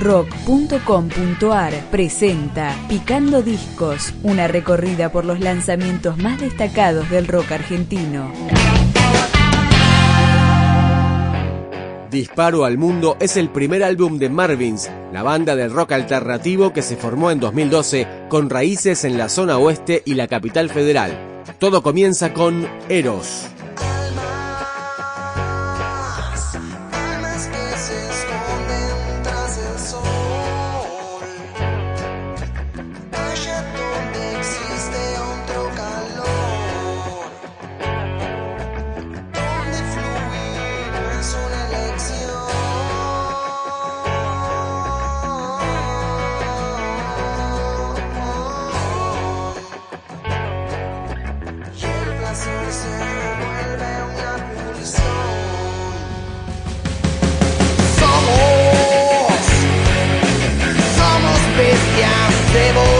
rock.com.ar presenta Picando Discos, una recorrida por los lanzamientos más destacados del rock argentino. Disparo al Mundo es el primer álbum de Marvins, la banda del rock alternativo que se formó en 2012 con raíces en la zona oeste y la capital federal. Todo comienza con Eros. table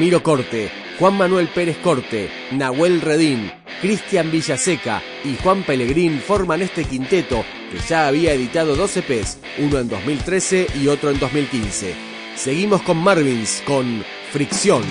Ramiro Corte, Juan Manuel Pérez Corte, Nahuel Redín, Cristian Villaseca y Juan Pellegrín forman este quinteto que ya había editado dos EPs, uno en 2013 y otro en 2015. Seguimos con Marvins con Fricción.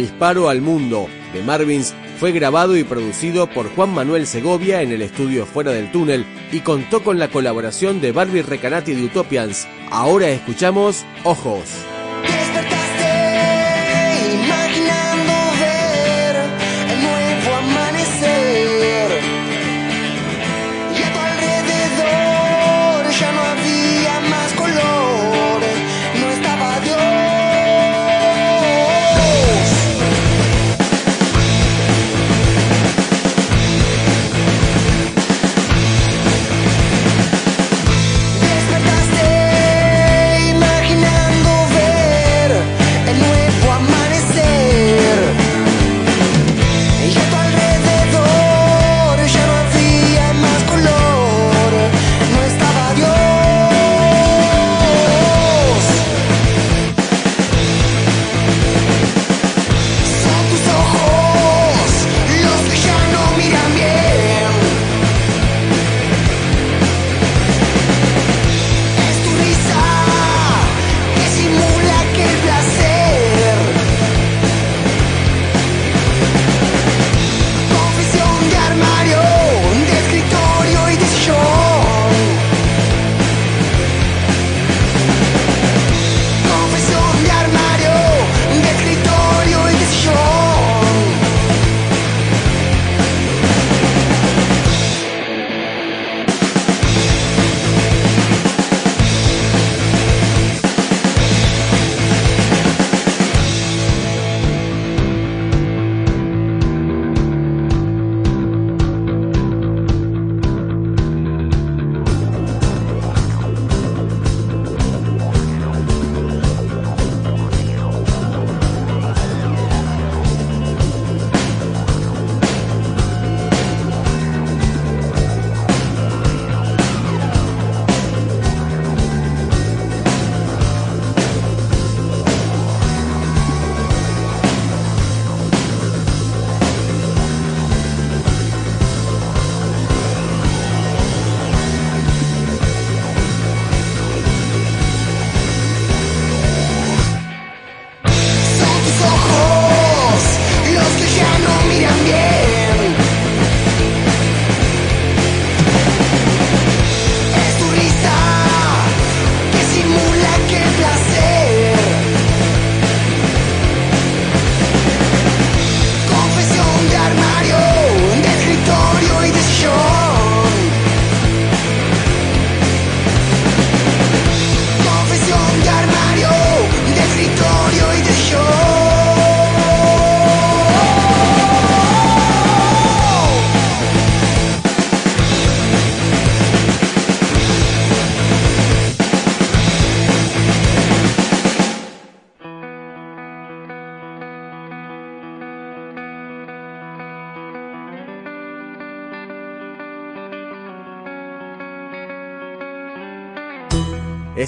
Disparo al Mundo de Marvins fue grabado y producido por Juan Manuel Segovia en el estudio Fuera del Túnel y contó con la colaboración de Barbie Recanati de Utopians. Ahora escuchamos Ojos.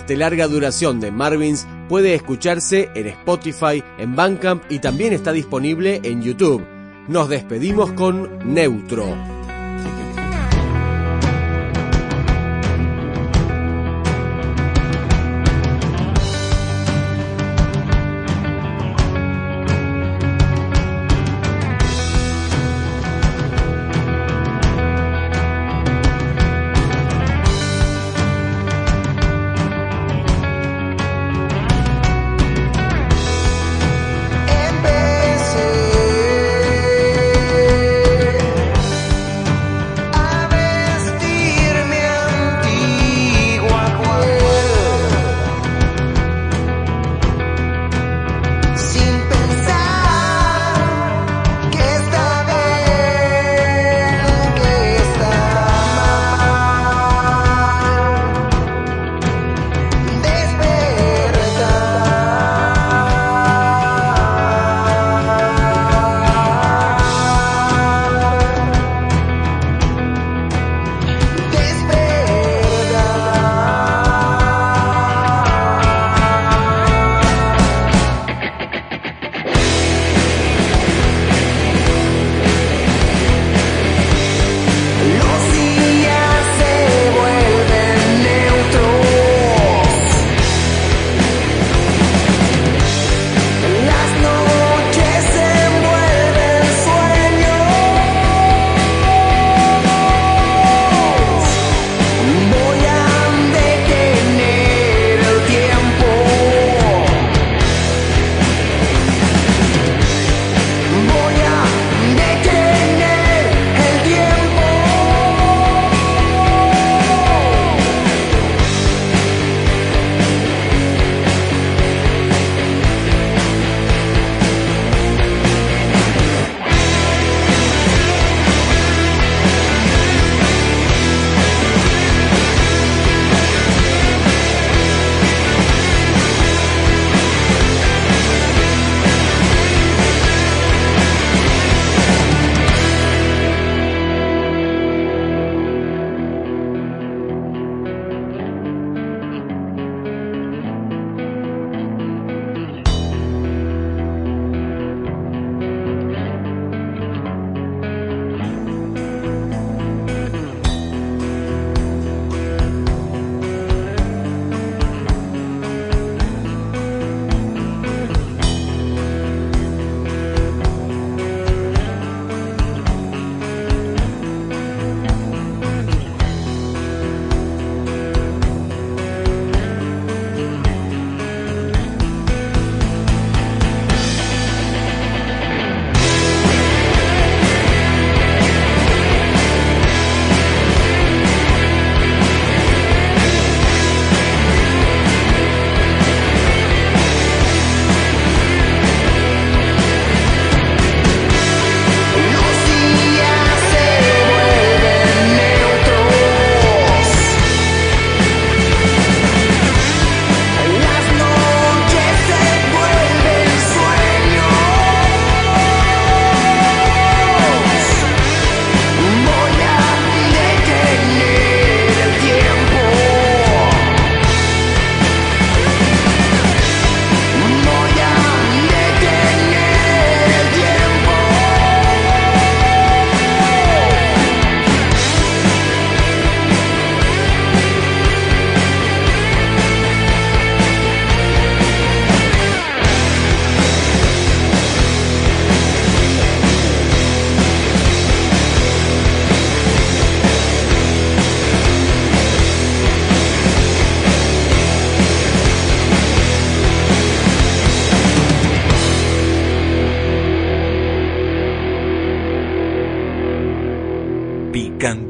Este larga duración de Marvins puede escucharse en Spotify, en Bandcamp y también está disponible en YouTube. Nos despedimos con Neutro.